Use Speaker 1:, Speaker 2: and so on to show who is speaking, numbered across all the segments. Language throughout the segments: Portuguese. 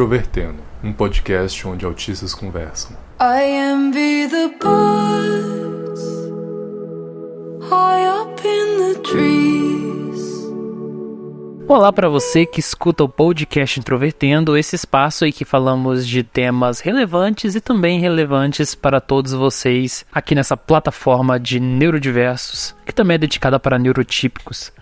Speaker 1: Introvertendo, um podcast onde autistas conversam.
Speaker 2: I envy the birds high up in the trees.
Speaker 3: Olá para você que escuta o podcast Introvertendo, esse espaço em que falamos de temas relevantes e também relevantes para todos vocês aqui nessa plataforma de neurodiversos, que também é dedicada para neurotípicos.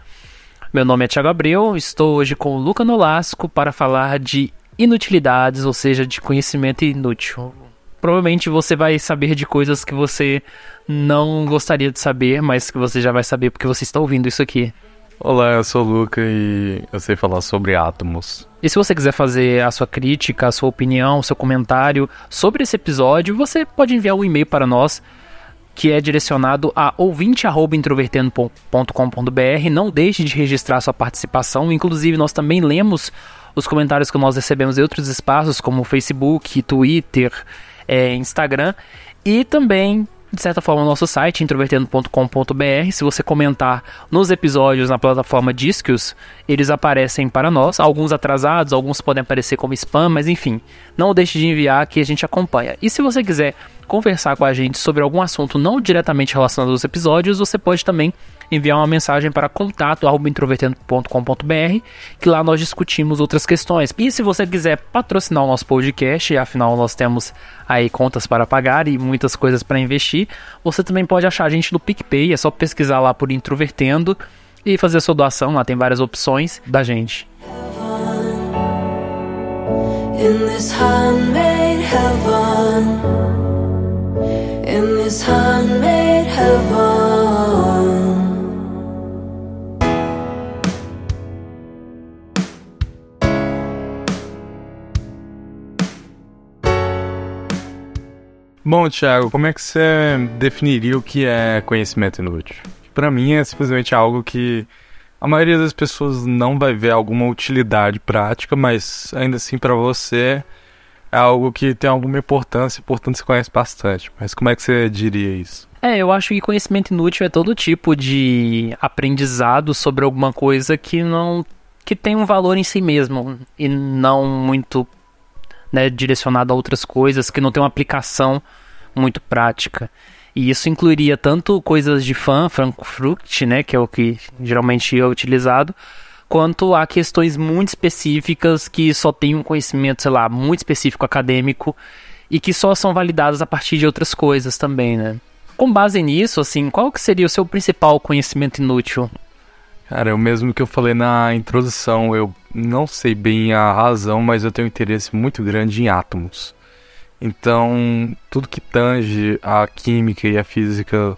Speaker 3: Meu nome é Thiago Abreu, estou hoje com o Luca Nolasco para falar de inutilidades, ou seja, de conhecimento inútil. Provavelmente você vai saber de coisas que você não gostaria de saber, mas que você já vai saber porque você está ouvindo isso aqui.
Speaker 1: Olá, eu sou o Luca e eu sei falar sobre átomos.
Speaker 3: E se você quiser fazer a sua crítica, a sua opinião, o seu comentário sobre esse episódio, você pode enviar um e-mail para nós que é direcionado a ouvinte@introvertendo.com.br. Não deixe de registrar sua participação. Inclusive, nós também lemos os comentários que nós recebemos em outros espaços, como Facebook, Twitter, é, Instagram. E também de certa forma, no nosso site, introvertendo.com.br. Se você comentar nos episódios na plataforma Discos, eles aparecem para nós. Alguns atrasados, alguns podem aparecer como spam, mas enfim, não deixe de enviar que a gente acompanha. E se você quiser conversar com a gente sobre algum assunto não diretamente relacionado aos episódios, você pode também enviar uma mensagem para contato@introvertendo.com.br, que lá nós discutimos outras questões. E se você quiser patrocinar o nosso podcast, afinal nós temos aí contas para pagar e muitas coisas para investir, você também pode achar a gente no PicPay, é só pesquisar lá por Introvertendo e fazer a sua doação, lá tem várias opções da gente.
Speaker 2: In this handmade heaven, in this heaven.
Speaker 1: Bom, Thiago, como é que você definiria o que é conhecimento inútil? Para mim é simplesmente algo que a maioria das pessoas não vai ver alguma utilidade prática, mas ainda assim para você é algo que tem alguma importância, portanto você conhece bastante. Mas como é que você diria isso?
Speaker 3: É, eu acho que conhecimento inútil é todo tipo de aprendizado sobre alguma coisa que não que tem um valor em si mesmo e não muito né, direcionado a outras coisas, que não tem uma aplicação muito prática. E isso incluiria tanto coisas de fã, Frankfurt, né, que é o que geralmente é utilizado, quanto a questões muito específicas que só tem um conhecimento, sei lá, muito específico acadêmico e que só são validadas a partir de outras coisas também, né? Com base nisso, assim, qual que seria o seu principal conhecimento inútil?
Speaker 1: Cara, é o mesmo que eu falei na introdução, eu não sei bem a razão, mas eu tenho interesse muito grande em átomos. Então, tudo que tange a química e a física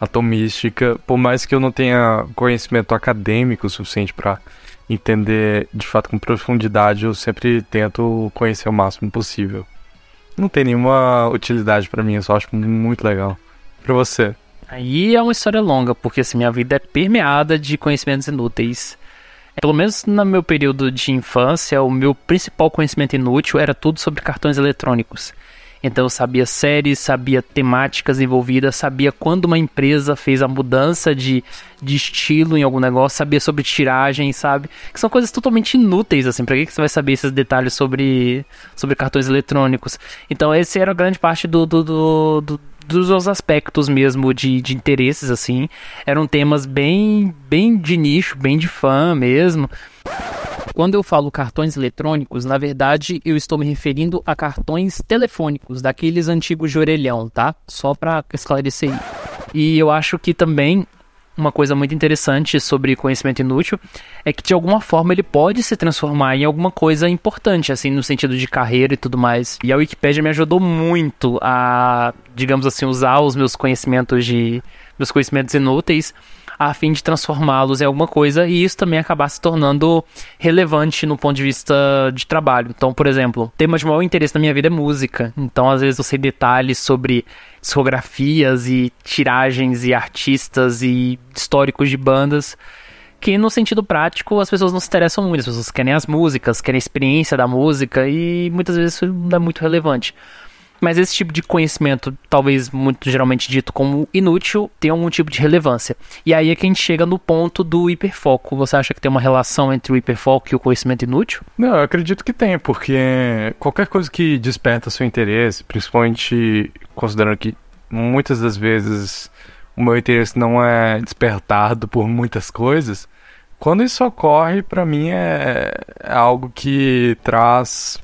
Speaker 1: atomística, por mais que eu não tenha conhecimento acadêmico suficiente para entender de fato com profundidade, eu sempre tento conhecer o máximo possível. Não tem nenhuma utilidade para mim, eu só acho muito legal. Para você?
Speaker 3: Aí é uma história longa, porque assim, minha vida é permeada de conhecimentos inúteis. Pelo menos no meu período de infância, o meu principal conhecimento inútil era tudo sobre cartões eletrônicos. Então eu sabia séries, sabia temáticas envolvidas, sabia quando uma empresa fez a mudança de, de estilo em algum negócio, sabia sobre tiragem, sabe? Que são coisas totalmente inúteis, assim. Pra que você vai saber esses detalhes sobre, sobre cartões eletrônicos? Então esse era grande parte do, do, do, do dos aspectos mesmo de, de interesses, assim. Eram temas bem, bem de nicho, bem de fã mesmo. Quando eu falo cartões eletrônicos, na verdade eu estou me referindo a cartões telefônicos, daqueles antigos de orelhão, tá? Só para esclarecer. E eu acho que também uma coisa muito interessante sobre conhecimento inútil é que de alguma forma ele pode se transformar em alguma coisa importante, assim, no sentido de carreira e tudo mais. E a Wikipedia me ajudou muito a, digamos assim, usar os meus conhecimentos de meus conhecimentos inúteis a fim de transformá-los em alguma coisa e isso também acabar se tornando relevante no ponto de vista de trabalho. Então, por exemplo, tema de maior interesse na minha vida é música. Então, às vezes eu sei detalhes sobre discografias e tiragens e artistas e históricos de bandas que no sentido prático as pessoas não se interessam muito, as pessoas querem as músicas, querem a experiência da música e muitas vezes isso não é muito relevante. Mas esse tipo de conhecimento, talvez muito geralmente dito como inútil, tem algum tipo de relevância. E aí é que a gente chega no ponto do hiperfoco. Você acha que tem uma relação entre o hiperfoco e o conhecimento inútil?
Speaker 1: Não, eu acredito que tem, porque qualquer coisa que desperta seu interesse, principalmente considerando que muitas das vezes o meu interesse não é despertado por muitas coisas, quando isso ocorre, para mim é, é, algo que traz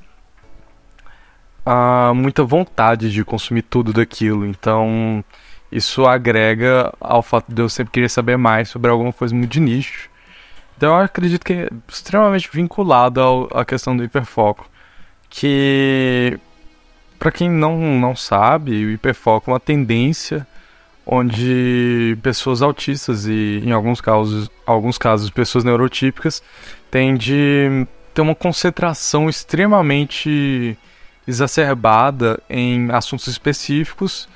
Speaker 1: uh, muita vontade de consumir tudo daquilo. Então, isso agrega ao fato de eu sempre querer saber mais sobre alguma coisa muito de nicho. Então, eu acredito que é extremamente vinculado ao, à questão do hiperfoco. Que, para quem não, não sabe, o hiperfoco é uma tendência onde pessoas autistas e, em alguns casos, alguns casos pessoas neurotípicas têm de ter uma concentração extremamente exacerbada em assuntos específicos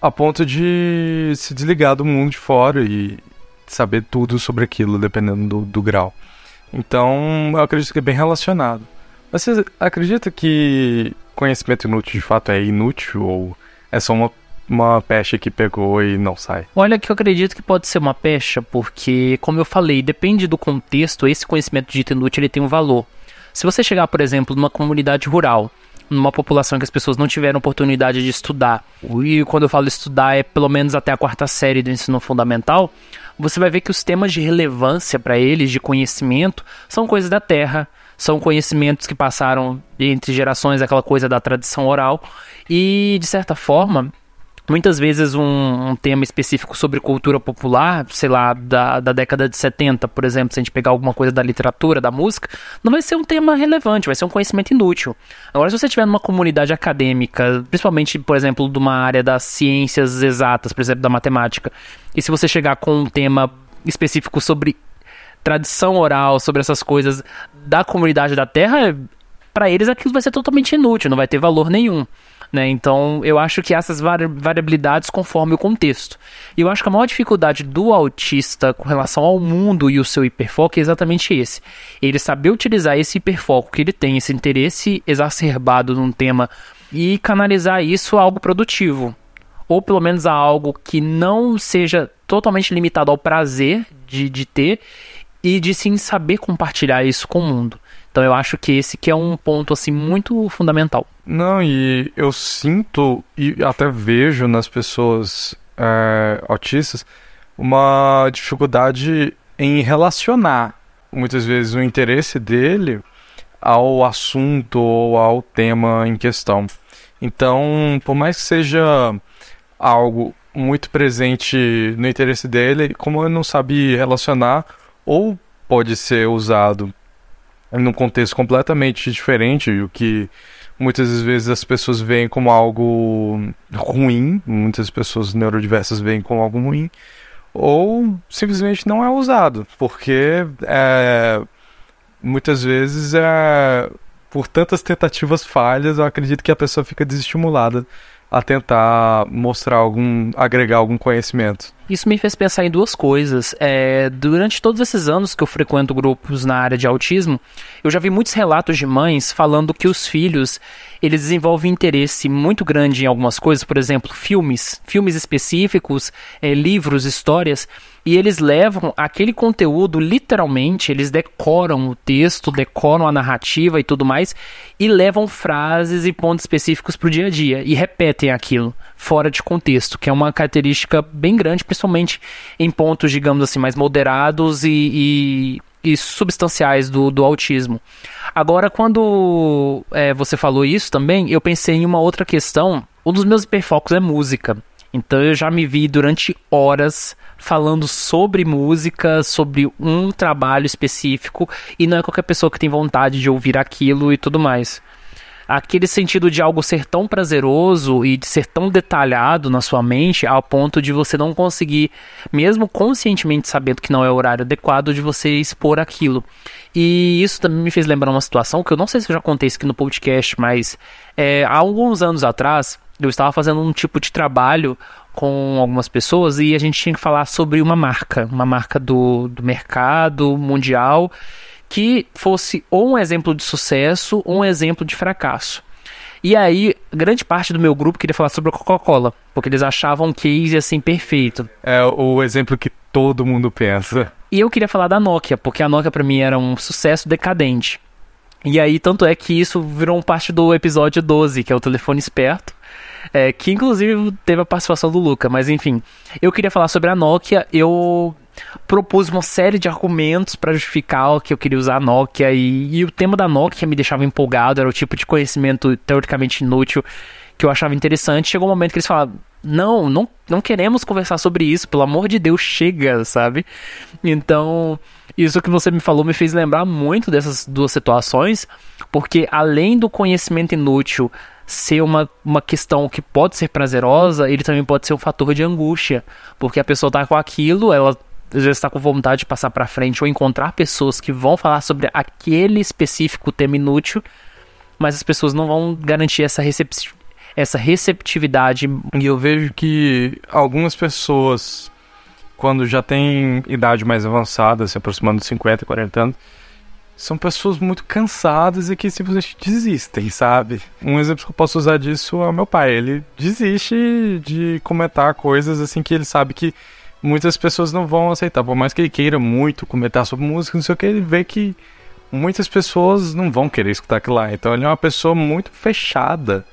Speaker 1: a ponto de se desligar do mundo de fora e saber tudo sobre aquilo, dependendo do, do grau. Então, eu acredito que é bem relacionado. Mas você acredita que conhecimento inútil de fato é inútil ou é só uma uma pecha que pegou e não sai.
Speaker 3: Olha que eu acredito que pode ser uma pecha, porque, como eu falei, depende do contexto, esse conhecimento dito inútil ele tem um valor. Se você chegar, por exemplo, numa comunidade rural, numa população que as pessoas não tiveram oportunidade de estudar, e quando eu falo estudar é pelo menos até a quarta série do ensino fundamental, você vai ver que os temas de relevância para eles, de conhecimento, são coisas da terra, são conhecimentos que passaram entre gerações, aquela coisa da tradição oral, e de certa forma Muitas vezes um, um, tema específico sobre cultura popular, sei lá, da, da década de 70, por exemplo, se a gente pegar alguma coisa da literatura, da música, não vai ser um tema relevante, vai ser um conhecimento inútil. Agora, se você estiver numa comunidade acadêmica, principalmente, por exemplo, de uma área das ciências exatas, por exemplo, da matemática, e se você chegar com um tema específico sobre tradição oral, sobre essas coisas da comunidade da Terra, para eles aquilo vai ser totalmente inútil, não vai ter valor nenhum. Né? Então, eu acho que essas variabilidades conforme o contexto. E eu acho que a maior dificuldade do autista com relação ao mundo e o seu hiperfoco é exatamente esse. Ele saber utilizar esse hiperfoco que ele tem, esse interesse exacerbado num tema e canalizar isso a algo produtivo. Ou pelo menos a algo que não seja totalmente limitado ao prazer de, de ter e de sim saber compartilhar isso com o mundo. Então eu acho que esse que é um ponto assim muito fundamental.
Speaker 1: Não, e eu sinto e até vejo nas pessoas é, autistas uma dificuldade em relacionar muitas vezes o interesse dele ao assunto ou ao tema em questão. Então, por mais que seja algo muito presente no interesse dele, como ele não sabe relacionar, ou pode ser usado num contexto completamente diferente, o que muitas vezes as pessoas veem como algo ruim, muitas pessoas neurodiversas veem como algo ruim, ou simplesmente não é usado, porque é, muitas vezes é, por tantas tentativas falhas, eu acredito que a pessoa fica desestimulada a tentar mostrar algum, agregar algum conhecimento.
Speaker 3: Isso me fez pensar em duas coisas. É, durante todos esses anos que eu frequento grupos na área de autismo, eu já vi muitos relatos de mães falando que os filhos eles desenvolvem interesse muito grande em algumas coisas, por exemplo, filmes, filmes específicos, é, livros, histórias, e eles levam aquele conteúdo literalmente, eles decoram o texto, decoram a narrativa e tudo mais, e levam frases e pontos específicos para o dia a dia e repetem aquilo fora de contexto, que é uma característica bem grande, principalmente em pontos, digamos assim, mais moderados e, e, e substanciais do, do autismo. Agora, quando é, você falou isso também, eu pensei em uma outra questão. Um dos meus hiperfocos é música. Então eu já me vi durante horas falando sobre música, sobre um trabalho específico, e não é qualquer pessoa que tem vontade de ouvir aquilo e tudo mais aquele sentido de algo ser tão prazeroso e de ser tão detalhado na sua mente ao ponto de você não conseguir, mesmo conscientemente sabendo que não é o horário adequado, de você expor aquilo. E isso também me fez lembrar uma situação que eu não sei se eu já contei isso aqui no podcast, mas é, há alguns anos atrás eu estava fazendo um tipo de trabalho com algumas pessoas e a gente tinha que falar sobre uma marca, uma marca do, do mercado mundial que fosse ou um exemplo de sucesso ou um exemplo de fracasso. E aí, grande parte do meu grupo queria falar sobre a Coca-Cola, porque eles achavam um case assim perfeito.
Speaker 1: É o exemplo que todo mundo pensa.
Speaker 3: E eu queria falar da Nokia, porque a Nokia pra mim era um sucesso decadente. E aí, tanto é que isso virou parte do episódio 12, que é o telefone esperto. É, que inclusive teve a participação do Luca, mas enfim. Eu queria falar sobre a Nokia. Eu propus uma série de argumentos para justificar que eu queria usar a Nokia e, e, o tema da Nokia me deixava empolgado, era o tipo de conhecimento teoricamente inútil que eu achava interessante. Chegou um momento que eles falaram: "Não, não, não queremos conversar sobre isso, pelo amor de Deus, chega", sabe? Então, isso que você me falou me fez lembrar muito dessas duas situações, porque além do conhecimento inútil ser uma, uma questão que pode ser prazerosa, ele também pode ser um fator de angústia, porque a pessoa tá com aquilo, ela às vezes está com vontade de passar para frente ou encontrar pessoas que vão falar sobre aquele específico tema inútil, mas as pessoas não vão garantir essa, recep essa receptividade.
Speaker 1: E eu vejo que algumas pessoas, quando já têm idade mais avançada, se aproximando de 50, 40 anos, são pessoas muito cansadas e que simplesmente desistem, sabe? Um exemplo que eu posso usar disso é o meu pai. Ele desiste de comentar coisas assim que ele sabe que muitas pessoas não vão aceitar. Por mais que ele queira muito comentar sobre música, não sei o que, ele vê que muitas pessoas não vão querer escutar aquilo lá. Então ele é uma pessoa muito fechada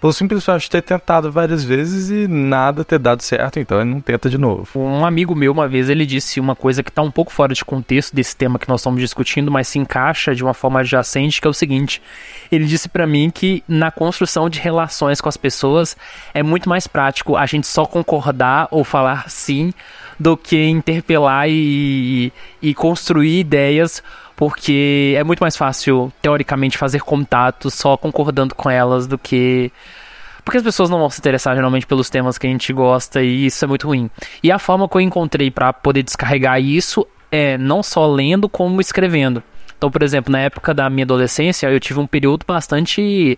Speaker 1: pelo simples fato de ter tentado várias vezes e nada ter dado certo, então ele não tenta de novo.
Speaker 3: Um amigo meu, uma vez, ele disse uma coisa que está um pouco fora de contexto desse tema que nós estamos discutindo, mas se encaixa de uma forma adjacente, que é o seguinte: ele disse para mim que na construção de relações com as pessoas é muito mais prático a gente só concordar ou falar sim do que interpelar e, e construir ideias porque é muito mais fácil, teoricamente, fazer contato só concordando com elas do que. Porque as pessoas não vão se interessar geralmente pelos temas que a gente gosta e isso é muito ruim. E a forma que eu encontrei para poder descarregar isso é não só lendo, como escrevendo. Então, por exemplo, na época da minha adolescência, eu tive um período bastante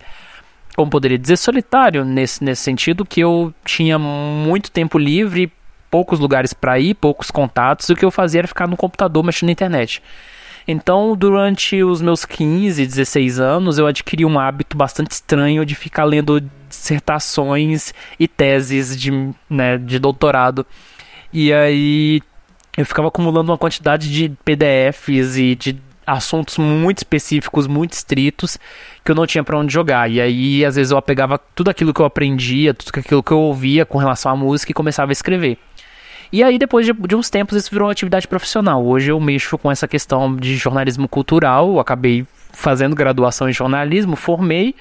Speaker 3: como poderia dizer, solitário nesse, nesse sentido, que eu tinha muito tempo livre, poucos lugares para ir, poucos contatos, e o que eu fazia era ficar no computador mexendo na internet. Então, durante os meus 15, 16 anos, eu adquiri um hábito bastante estranho de ficar lendo dissertações e teses de, né, de doutorado. E aí eu ficava acumulando uma quantidade de PDFs e de assuntos muito específicos, muito estritos, que eu não tinha para onde jogar. E aí, às vezes, eu pegava tudo aquilo que eu aprendia, tudo aquilo que eu ouvia com relação à música e começava a escrever. E aí, depois de, de, uns tempos, isso virou uma atividade profissional. Hoje eu mexo com essa questão de jornalismo cultural, acabei fazendo graduação em jornalismo, formei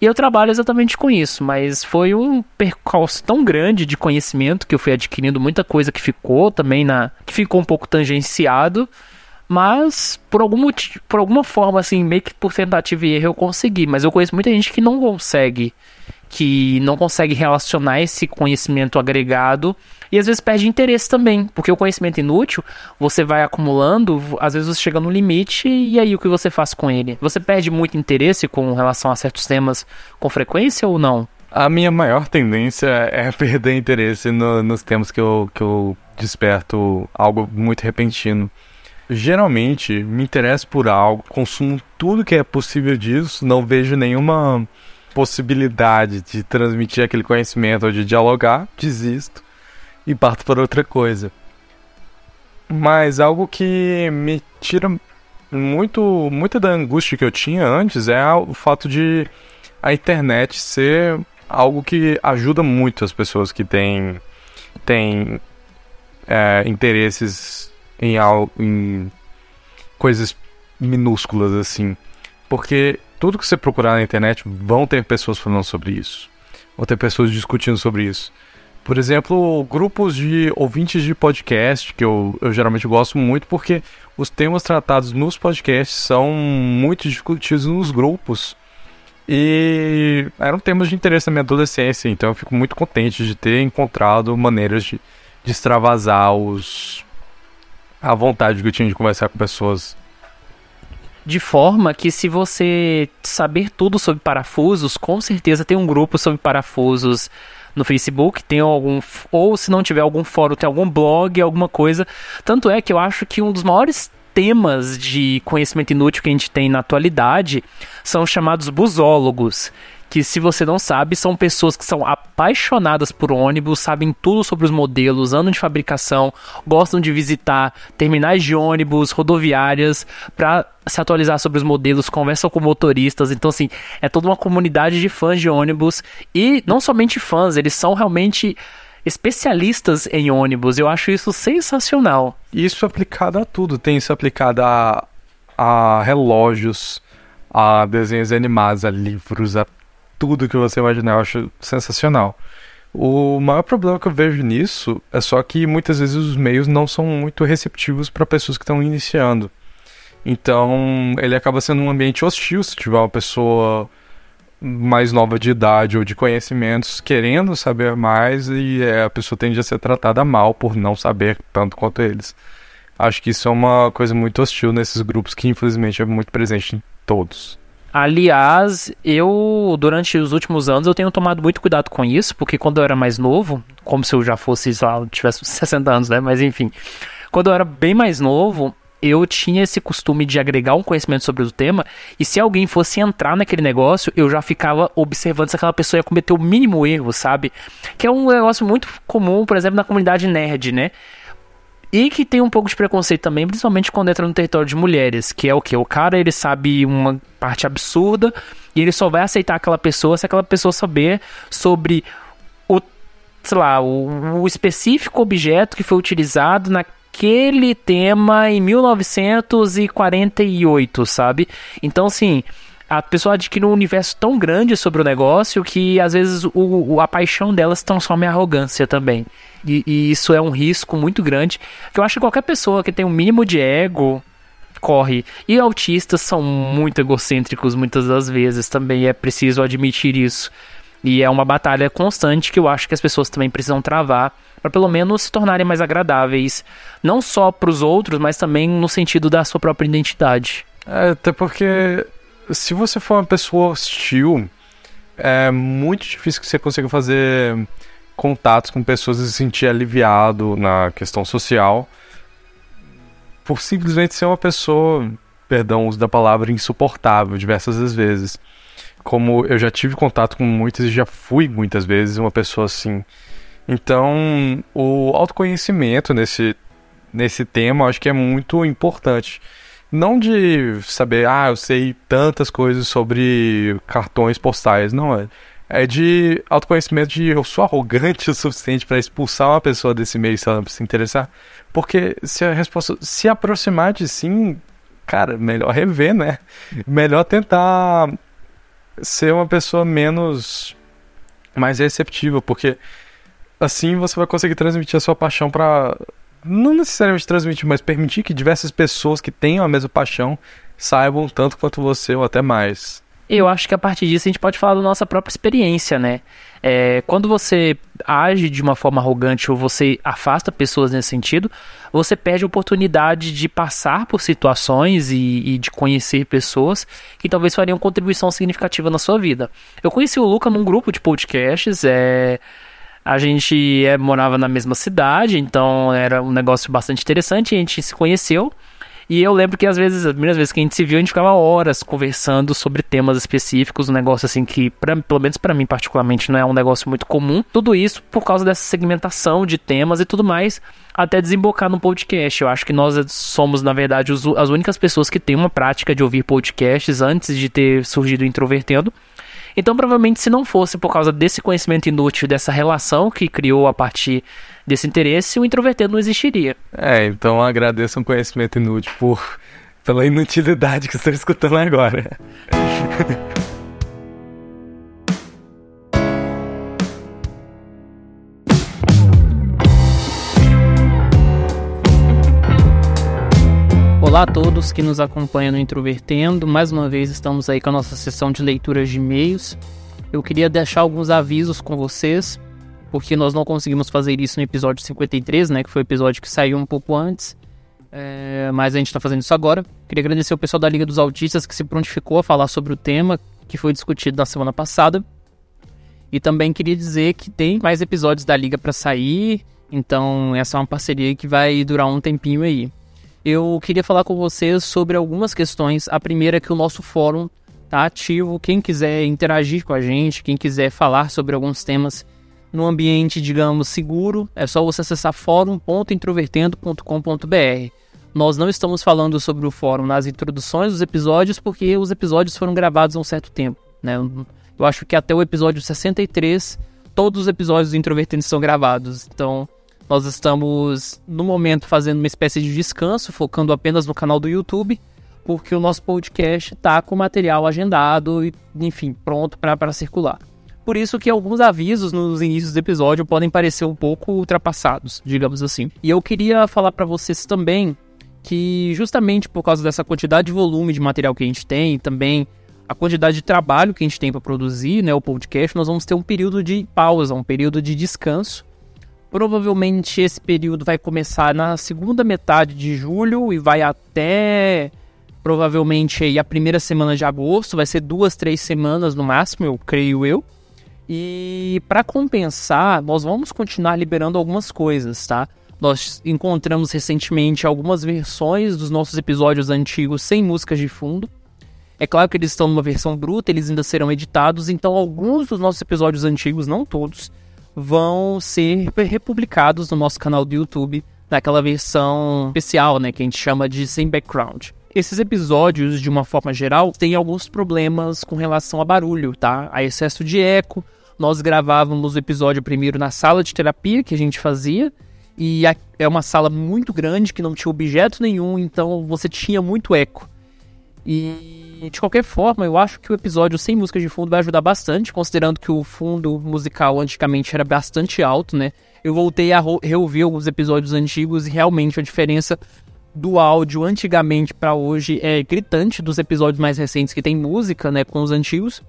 Speaker 3: e eu trabalho exatamente com isso. Mas foi um percurso tão grande de conhecimento que eu fui adquirindo muita coisa que ficou também na. que ficou um pouco tangenciado. Mas por, algum motivo, por alguma forma, assim, meio que por tentativa e erro eu consegui. Mas eu conheço muita gente que não consegue. Que não consegue relacionar esse conhecimento agregado e às vezes perde interesse também, porque o conhecimento inútil você vai acumulando, às vezes você chega no limite e aí o que você faz com ele? Você perde muito interesse com relação a certos temas com frequência ou não?
Speaker 1: A minha maior tendência é perder interesse no, nos temas que eu, que eu desperto algo muito repentino. Geralmente me interesso por algo, consumo tudo que é possível disso, não vejo nenhuma possibilidade de transmitir aquele conhecimento ou de dialogar, desisto e parto para outra coisa. Mas algo que me tira muito muita da angústia que eu tinha antes é o fato de a internet ser algo que ajuda muito as pessoas que têm, têm é, interesses em, em coisas minúsculas assim. Porque tudo que você procurar na internet vão ter pessoas falando sobre isso. Vão ter pessoas discutindo sobre isso. Por exemplo, grupos de ouvintes de podcast, que eu, eu geralmente gosto muito, porque os temas tratados nos podcasts são muito discutidos nos grupos. E eram temas de interesse na minha adolescência, então eu fico muito contente de ter encontrado maneiras de, de extravasar os, a vontade que eu tinha de conversar com pessoas.
Speaker 3: De forma que, se você saber tudo sobre parafusos, com certeza tem um grupo sobre parafusos no Facebook, tem algum ou se não tiver algum fórum, tem algum blog, alguma coisa. Tanto é que eu acho que um dos maiores temas de conhecimento inútil que a gente tem na atualidade são chamados busólogos, que se você não sabe, são pessoas que são apaixonadas por ônibus, sabem tudo sobre os modelos, ano de fabricação, gostam de visitar terminais de ônibus, rodoviárias, para se atualizar sobre os modelos, conversam com motoristas. Então, assim, é toda uma comunidade de fãs de ônibus. E não somente fãs, eles são realmente especialistas em ônibus. Eu acho isso sensacional.
Speaker 1: Isso aplicado a tudo. Tem isso aplicado a, a relógios, a desenhos animados, a livros, a tudo que você imaginar. Eu acho sensacional. O maior problema que eu vejo nisso é só que muitas vezes os meios não são muito receptivos para pessoas que estão iniciando. Então, ele acaba sendo um ambiente hostil se tiver uma pessoa mais nova de idade ou de conhecimentos querendo saber mais e é, a pessoa tende a ser tratada mal por não saber tanto quanto eles. Acho que isso é uma coisa muito hostil nesses grupos que infelizmente é muito presente em todos.
Speaker 3: Aliás, eu durante os últimos anos eu tenho tomado muito cuidado com isso, porque quando eu era mais novo, como se eu já fosse, sei lá, tivesse 60 anos, né? Mas enfim, quando eu era bem mais novo, eu tinha esse costume de agregar um conhecimento sobre o tema, e se alguém fosse entrar naquele negócio, eu já ficava observando se aquela pessoa ia cometer o mínimo erro, sabe? Que é um negócio muito comum, por exemplo, na comunidade nerd, né? E que tem um pouco de preconceito também, principalmente quando entra no território de mulheres, que é o que? O cara ele sabe uma parte absurda e ele só vai aceitar aquela pessoa se aquela pessoa saber sobre o, sei lá, o, o específico objeto que foi utilizado naquele tema em 1948, sabe? Então, assim, a pessoa adquire um universo tão grande sobre o negócio que às vezes o a paixão delas transforma em arrogância também. E, e, isso é um risco muito grande. Que eu acho que qualquer pessoa que tem um mínimo de ego corre. E autistas são muito egocêntricos muitas das vezes também, é preciso admitir isso. E é uma batalha constante que eu acho que as pessoas também precisam travar para pelo menos se tornarem mais agradáveis, não só para os outros, mas também no sentido da sua própria identidade.
Speaker 1: É, até porque se você for uma pessoa hostil, é muito difícil que você consiga fazer contatos com pessoas e se sentir aliviado na questão social por simplesmente ser uma pessoa, perdão, uso da palavra insuportável diversas vezes. Como eu já tive contato com muitas e já fui muitas vezes uma pessoa assim. Então, o autoconhecimento nesse nesse tema, eu acho que é muito importante. Não de saber, ah, eu sei tantas coisas sobre cartões postais, não é. É de autoconhecimento de eu sou arrogante o suficiente para expulsar uma pessoa desse meio se ela não se interessar. Porque se a resposta se aproximar de sim, cara, melhor rever, né? Melhor tentar ser uma pessoa menos mais receptiva, porque assim você vai conseguir transmitir a sua paixão para não necessariamente transmitir, mas permitir que diversas pessoas que tenham a mesma paixão saibam tanto quanto você ou até mais.
Speaker 3: Eu acho que a partir disso a gente pode falar da nossa própria experiência, né? É, quando você age de uma forma arrogante ou você afasta pessoas nesse sentido, você perde a oportunidade de passar por situações e, e, de conhecer pessoas que talvez fariam contribuição significativa na sua vida. Eu conheci o Luca num grupo de podcasts, é, a gente é, morava na mesma cidade, então era um negócio bastante interessante. A gente se conheceu. E eu lembro que às vezes, as primeiras vezes que a gente se viu, a gente ficava horas conversando sobre temas específicos, um negócio assim que, pra, pelo menos para mim particularmente, não é um negócio muito comum. Tudo isso por causa dessa segmentação de temas e tudo mais, até desembocar no podcast. Eu acho que nós somos, na verdade, os, as únicas pessoas que têm uma prática de ouvir podcasts antes de ter surgido o Introvertendo. Então, provavelmente, se não fosse por causa desse conhecimento inútil, dessa relação que criou a partir desse interesse, o introvertido não existiria.
Speaker 1: É, então agradeço um conhecimento inútil por pela inutilidade que estou escutando agora.
Speaker 3: Olá a todos que nos acompanham no Introvertendo. Mais uma vez estamos aí com a nossa sessão de leituras de e-mails. Eu queria deixar alguns avisos com vocês, porque nós não conseguimos fazer isso no episódio 53, né, que foi o episódio que saiu um pouco antes. É, mas a gente está fazendo isso agora. Queria agradecer o pessoal da Liga dos Autistas que se prontificou a falar sobre o tema que foi discutido na semana passada. E também queria dizer que tem mais episódios da Liga para sair, então essa é uma parceria que vai durar um tempinho aí eu queria falar com vocês sobre algumas questões. A primeira é que o nosso fórum tá ativo. Quem quiser interagir com a gente, quem quiser falar sobre alguns temas no ambiente, digamos, seguro, é só você acessar fórum.introvertendo.com.br. Nós não estamos falando sobre o fórum nas introduções dos episódios, porque os episódios foram gravados há um certo tempo. Né? Eu acho que até o episódio 63, todos os episódios do Introvertendo são gravados. Então, nós estamos, no momento, fazendo uma espécie de descanso, focando apenas no canal do YouTube, porque o nosso podcast está com material agendado e, enfim, pronto para circular. Por isso que alguns avisos nos inícios do episódio podem parecer um pouco ultrapassados, digamos assim. E eu queria falar para vocês também que justamente por causa dessa quantidade de volume de material que a gente tem, também a quantidade de trabalho que a gente tem para produzir, né, o podcast, nós vamos ter um período de pausa, um período de descanso. Provavelmente esse período vai começar na segunda metade de julho e vai até provavelmente aí a primeira semana de agosto, vai ser duas, três semanas no máximo, eu creio eu. E para compensar, nós vamos continuar liberando algumas coisas, tá? Nós encontramos recentemente algumas versões dos nossos episódios antigos sem músicas de fundo. É claro que eles estão numa versão bruta, eles ainda serão editados, então alguns dos nossos episódios antigos, não todos, vão ser republicados no nosso canal do YouTube, naquela versão especial, né, que a gente chama de sem background. Esses episódios, de uma forma geral, têm alguns problemas com relação a barulho, tá? A excesso de eco. Nós gravávamos o episódio primeiro na sala de terapia que a gente fazia, e é uma sala muito grande que não tinha objeto nenhum, então você tinha muito eco. E de qualquer forma, eu acho que o episódio sem música de fundo vai ajudar bastante, considerando que o fundo musical antigamente era bastante alto, né? Eu voltei a reouvir alguns episódios antigos e realmente a diferença do áudio antigamente para hoje é gritante dos episódios mais recentes que tem música, né, com os antigos.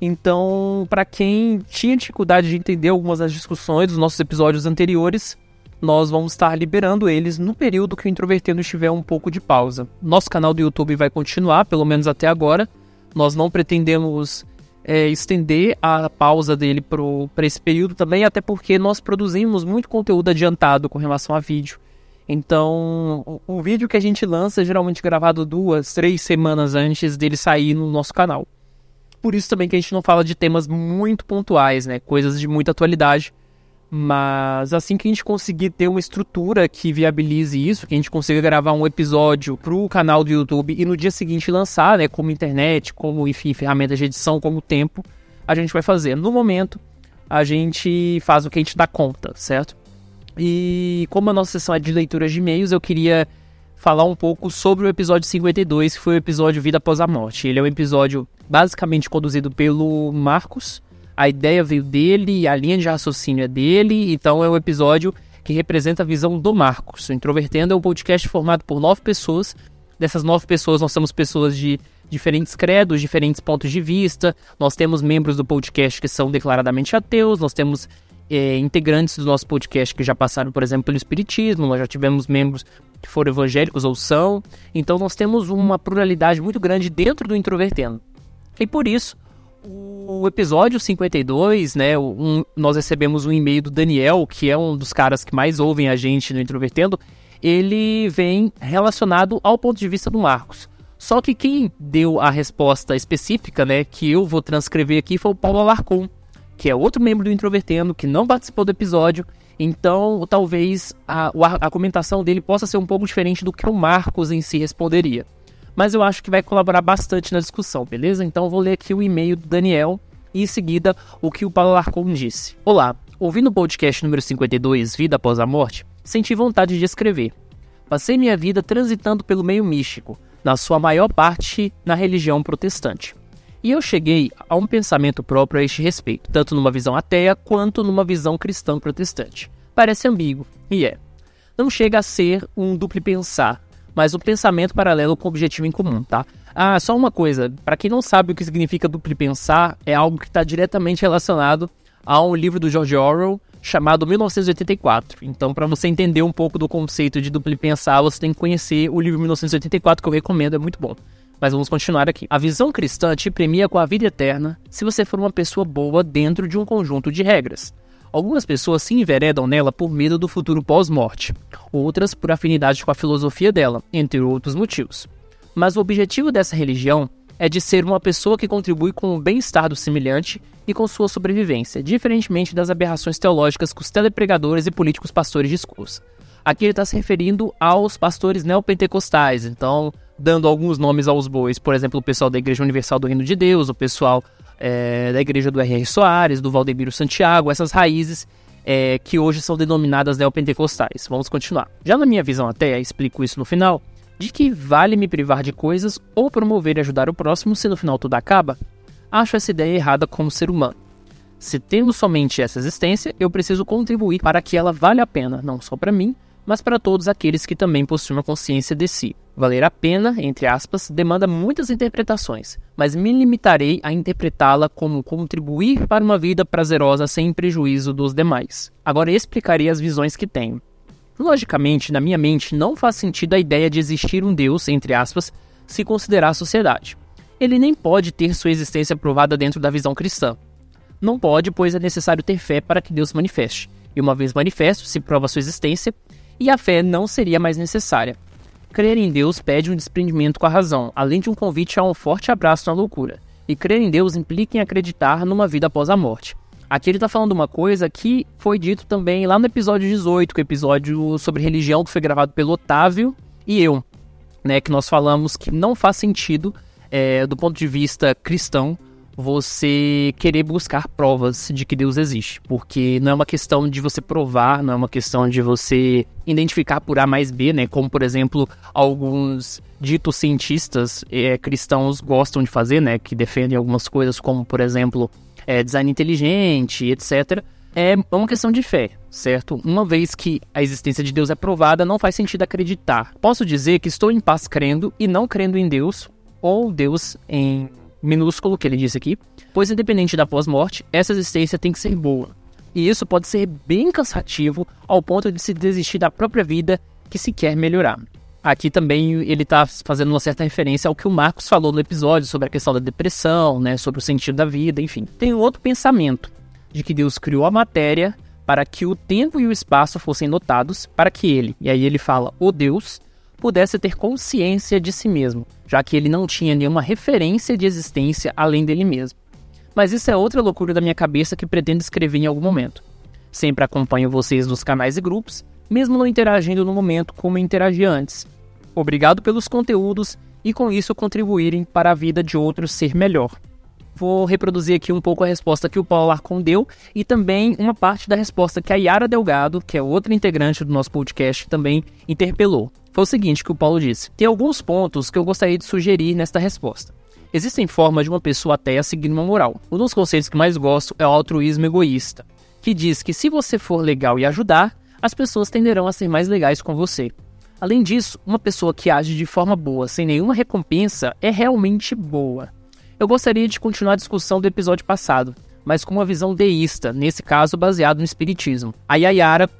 Speaker 3: Então, para quem tinha dificuldade de entender algumas das discussões dos nossos episódios anteriores, nós vamos estar liberando eles no período que o Introvertendo estiver um pouco de pausa. Nosso canal do YouTube vai continuar, pelo menos até agora. Nós não pretendemos é, estender a pausa dele para esse período também, até porque nós produzimos muito conteúdo adiantado com relação a vídeo. Então, o, o vídeo que a gente lança é geralmente gravado duas, três semanas antes dele sair no nosso canal. Por isso também que a gente não fala de temas muito pontuais, né? Coisas de muita atualidade mas assim que a gente conseguir ter uma estrutura que viabilize isso, que a gente consiga gravar um episódio pro canal do YouTube e no dia seguinte lançar, né, como internet, como enfim, ferramentas de edição, como tempo, a gente vai fazer. No momento, a gente faz o que a gente dá conta, certo? E como a nossa sessão é de leitura de e-mails, eu queria falar um pouco sobre o episódio 52, que foi o episódio Vida Após a Morte. Ele é um episódio basicamente conduzido pelo Marcos, a ideia veio dele, a linha de raciocínio é dele, então é um episódio que representa a visão do Marcos. O Introvertendo é um podcast formado por nove pessoas. Dessas nove pessoas, nós temos pessoas de diferentes credos, diferentes pontos de vista. Nós temos membros do podcast que são declaradamente ateus, nós temos é, integrantes do nosso podcast que já passaram, por exemplo, pelo Espiritismo, nós já tivemos membros que foram evangélicos ou são. Então, nós temos uma pluralidade muito grande dentro do Introvertendo. E por isso, o episódio 52, né, um, nós recebemos um e-mail do Daniel, que é um dos caras que mais ouvem a gente no Introvertendo, ele vem relacionado ao ponto de vista do Marcos. Só que quem deu a resposta específica, né, que eu vou transcrever aqui, foi o Paulo Alarcon, que é outro membro do Introvertendo, que não participou do episódio, então talvez a, a comentação dele possa ser um pouco diferente do que o Marcos em si responderia mas eu acho que vai colaborar bastante na discussão, beleza? Então eu vou ler aqui o e-mail do Daniel e em seguida o que o Paulo Larcon disse. Olá, ouvindo o podcast número 52, Vida Após a Morte, senti vontade de escrever. Passei minha vida transitando pelo meio místico, na sua maior parte na religião protestante. E eu cheguei a um pensamento próprio a este respeito, tanto numa visão ateia quanto numa visão cristã protestante. Parece ambíguo, e é. Não chega a ser um duplo pensar, mas um pensamento paralelo com objetivo em comum, tá? Ah, só uma coisa, para quem não sabe o que significa duplo pensar, é algo que está diretamente relacionado a um livro do George Orwell chamado 1984. Então, para você entender um pouco do conceito de duplo pensar, você tem que conhecer o livro 1984 que eu recomendo, é muito bom. Mas vamos continuar aqui. A visão cristã te premia com a vida eterna se você for uma pessoa boa dentro de um conjunto de regras. Algumas pessoas se enveredam nela por medo do futuro pós-morte, outras por afinidade com a filosofia dela, entre outros motivos. Mas o objetivo dessa religião é de ser uma pessoa que contribui com o bem-estar do semelhante e com sua sobrevivência, diferentemente das aberrações teológicas que os telepregadores e políticos pastores discursam. Aqui ele está se referindo aos pastores neopentecostais, então dando alguns nomes aos bois, por exemplo, o pessoal da Igreja Universal do Reino de Deus, o pessoal é, da Igreja do R.R. Soares, do Valdemiro Santiago, essas raízes é, que hoje são denominadas neopentecostais. Vamos continuar. Já na minha visão até, explico isso no final, de que vale me privar de coisas ou promover e ajudar o próximo se no final tudo acaba, acho essa ideia errada como ser humano. Se tendo somente essa existência, eu preciso contribuir para que ela valha a pena, não só para mim, mas para todos aqueles que também possuem uma consciência de si. Valer a pena, entre aspas, demanda muitas interpretações, mas me limitarei a interpretá-la como contribuir para uma vida prazerosa sem prejuízo dos demais. Agora explicarei as visões que tenho. Logicamente, na minha mente, não faz sentido a ideia de existir um Deus, entre aspas, se considerar a sociedade. Ele nem pode ter sua existência provada dentro da visão cristã. Não pode, pois é necessário ter fé para que Deus manifeste. E uma vez manifesto, se prova sua existência, e a fé não seria mais necessária. Crer em Deus pede um desprendimento com a razão, além de um convite a um forte abraço na loucura. E crer em Deus implica em acreditar numa vida após a morte. Aqui ele está falando uma coisa que foi dito também lá no episódio 18, que é o episódio sobre religião que foi gravado pelo Otávio e eu, né? Que nós falamos que não faz sentido, é, do ponto de vista cristão, você querer buscar provas de que Deus existe, porque não é uma questão de você provar, não é uma questão de você identificar por A mais B, né? Como por exemplo alguns ditos cientistas é, cristãos gostam de fazer, né? Que defendem algumas coisas, como por exemplo é, design inteligente, etc. É uma questão de fé, certo? Uma vez que a existência de Deus é provada, não faz sentido acreditar. Posso dizer que estou em paz crendo e não crendo em Deus, ou Deus em minúsculo que ele disse aqui, pois independente da pós-morte, essa existência tem que ser boa. E isso pode ser bem cansativo ao ponto de se desistir da própria vida que se quer melhorar. Aqui também ele está fazendo uma certa referência ao que o Marcos falou no episódio sobre a questão da depressão, né, sobre o sentido da vida, enfim. Tem outro pensamento de que Deus criou a matéria para que o tempo e o espaço fossem notados, para que ele, e aí ele fala, o Deus, pudesse ter consciência de si mesmo, já que ele não tinha nenhuma referência de existência além dele mesmo. Mas isso é outra loucura da minha cabeça que pretendo escrever em algum momento. Sempre acompanho vocês nos canais e grupos, mesmo não interagindo no momento como interagi antes. Obrigado pelos conteúdos e com isso contribuírem para a vida de outros ser melhor. Vou reproduzir aqui um pouco a resposta que o Paulo Arcon deu e também uma parte da resposta que a Yara Delgado, que é outra integrante do nosso podcast, também interpelou foi o seguinte que o Paulo disse: Tem alguns pontos que eu gostaria de sugerir nesta resposta. Existem formas de uma pessoa ateia seguir uma moral. Um dos conceitos que mais gosto é o altruísmo egoísta, que diz que se você for legal e ajudar, as pessoas tenderão a ser mais legais com você. Além disso, uma pessoa que age de forma boa, sem nenhuma recompensa, é realmente boa. Eu gostaria de continuar a discussão do episódio passado, mas com uma visão deísta, nesse caso baseado no espiritismo. A Yayara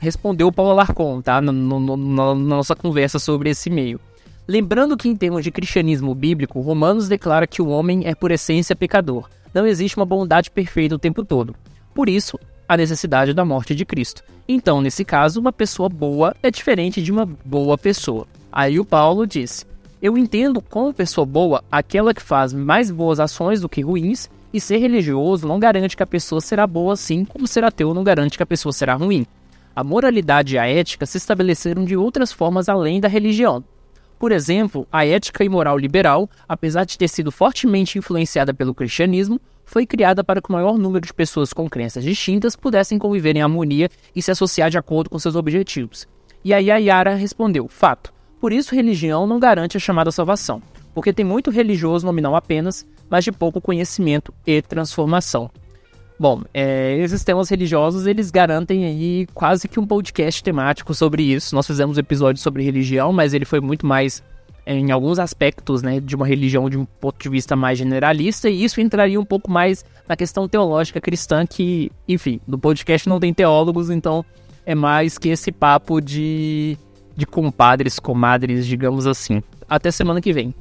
Speaker 3: respondeu o Paulo Alarcon, tá? No, no, no, na nossa conversa sobre esse meio. Lembrando que, em termos de cristianismo bíblico, Romanos declara que o homem é por essência pecador. Não existe uma bondade perfeita o tempo todo. Por isso, a necessidade da morte de Cristo. Então, nesse caso, uma pessoa boa é diferente de uma boa pessoa. Aí o Paulo disse: Eu entendo como pessoa boa aquela que faz mais boas ações do que ruins, e ser religioso não garante que a pessoa será boa assim, como ser ateu não garante que a pessoa será ruim. A moralidade e a ética se estabeleceram de outras formas além da religião. Por exemplo, a ética e moral liberal, apesar de ter sido fortemente influenciada pelo cristianismo, foi criada para que o maior número de pessoas com crenças distintas pudessem conviver em harmonia e se associar de acordo com seus objetivos. E aí a Yara respondeu: fato. Por isso, religião não garante a chamada salvação, porque tem muito religioso nominal apenas, mas de pouco conhecimento e transformação. Bom, é, esses temas religiosos, eles garantem aí quase que um podcast temático sobre isso. Nós fizemos um episódio sobre religião, mas ele foi muito mais é, em alguns aspectos, né, de uma religião de um ponto de vista mais generalista, e isso entraria um pouco mais na questão teológica cristã, que, enfim, no podcast não tem teólogos, então é mais que esse papo de, de compadres, comadres, digamos assim. Até semana que vem.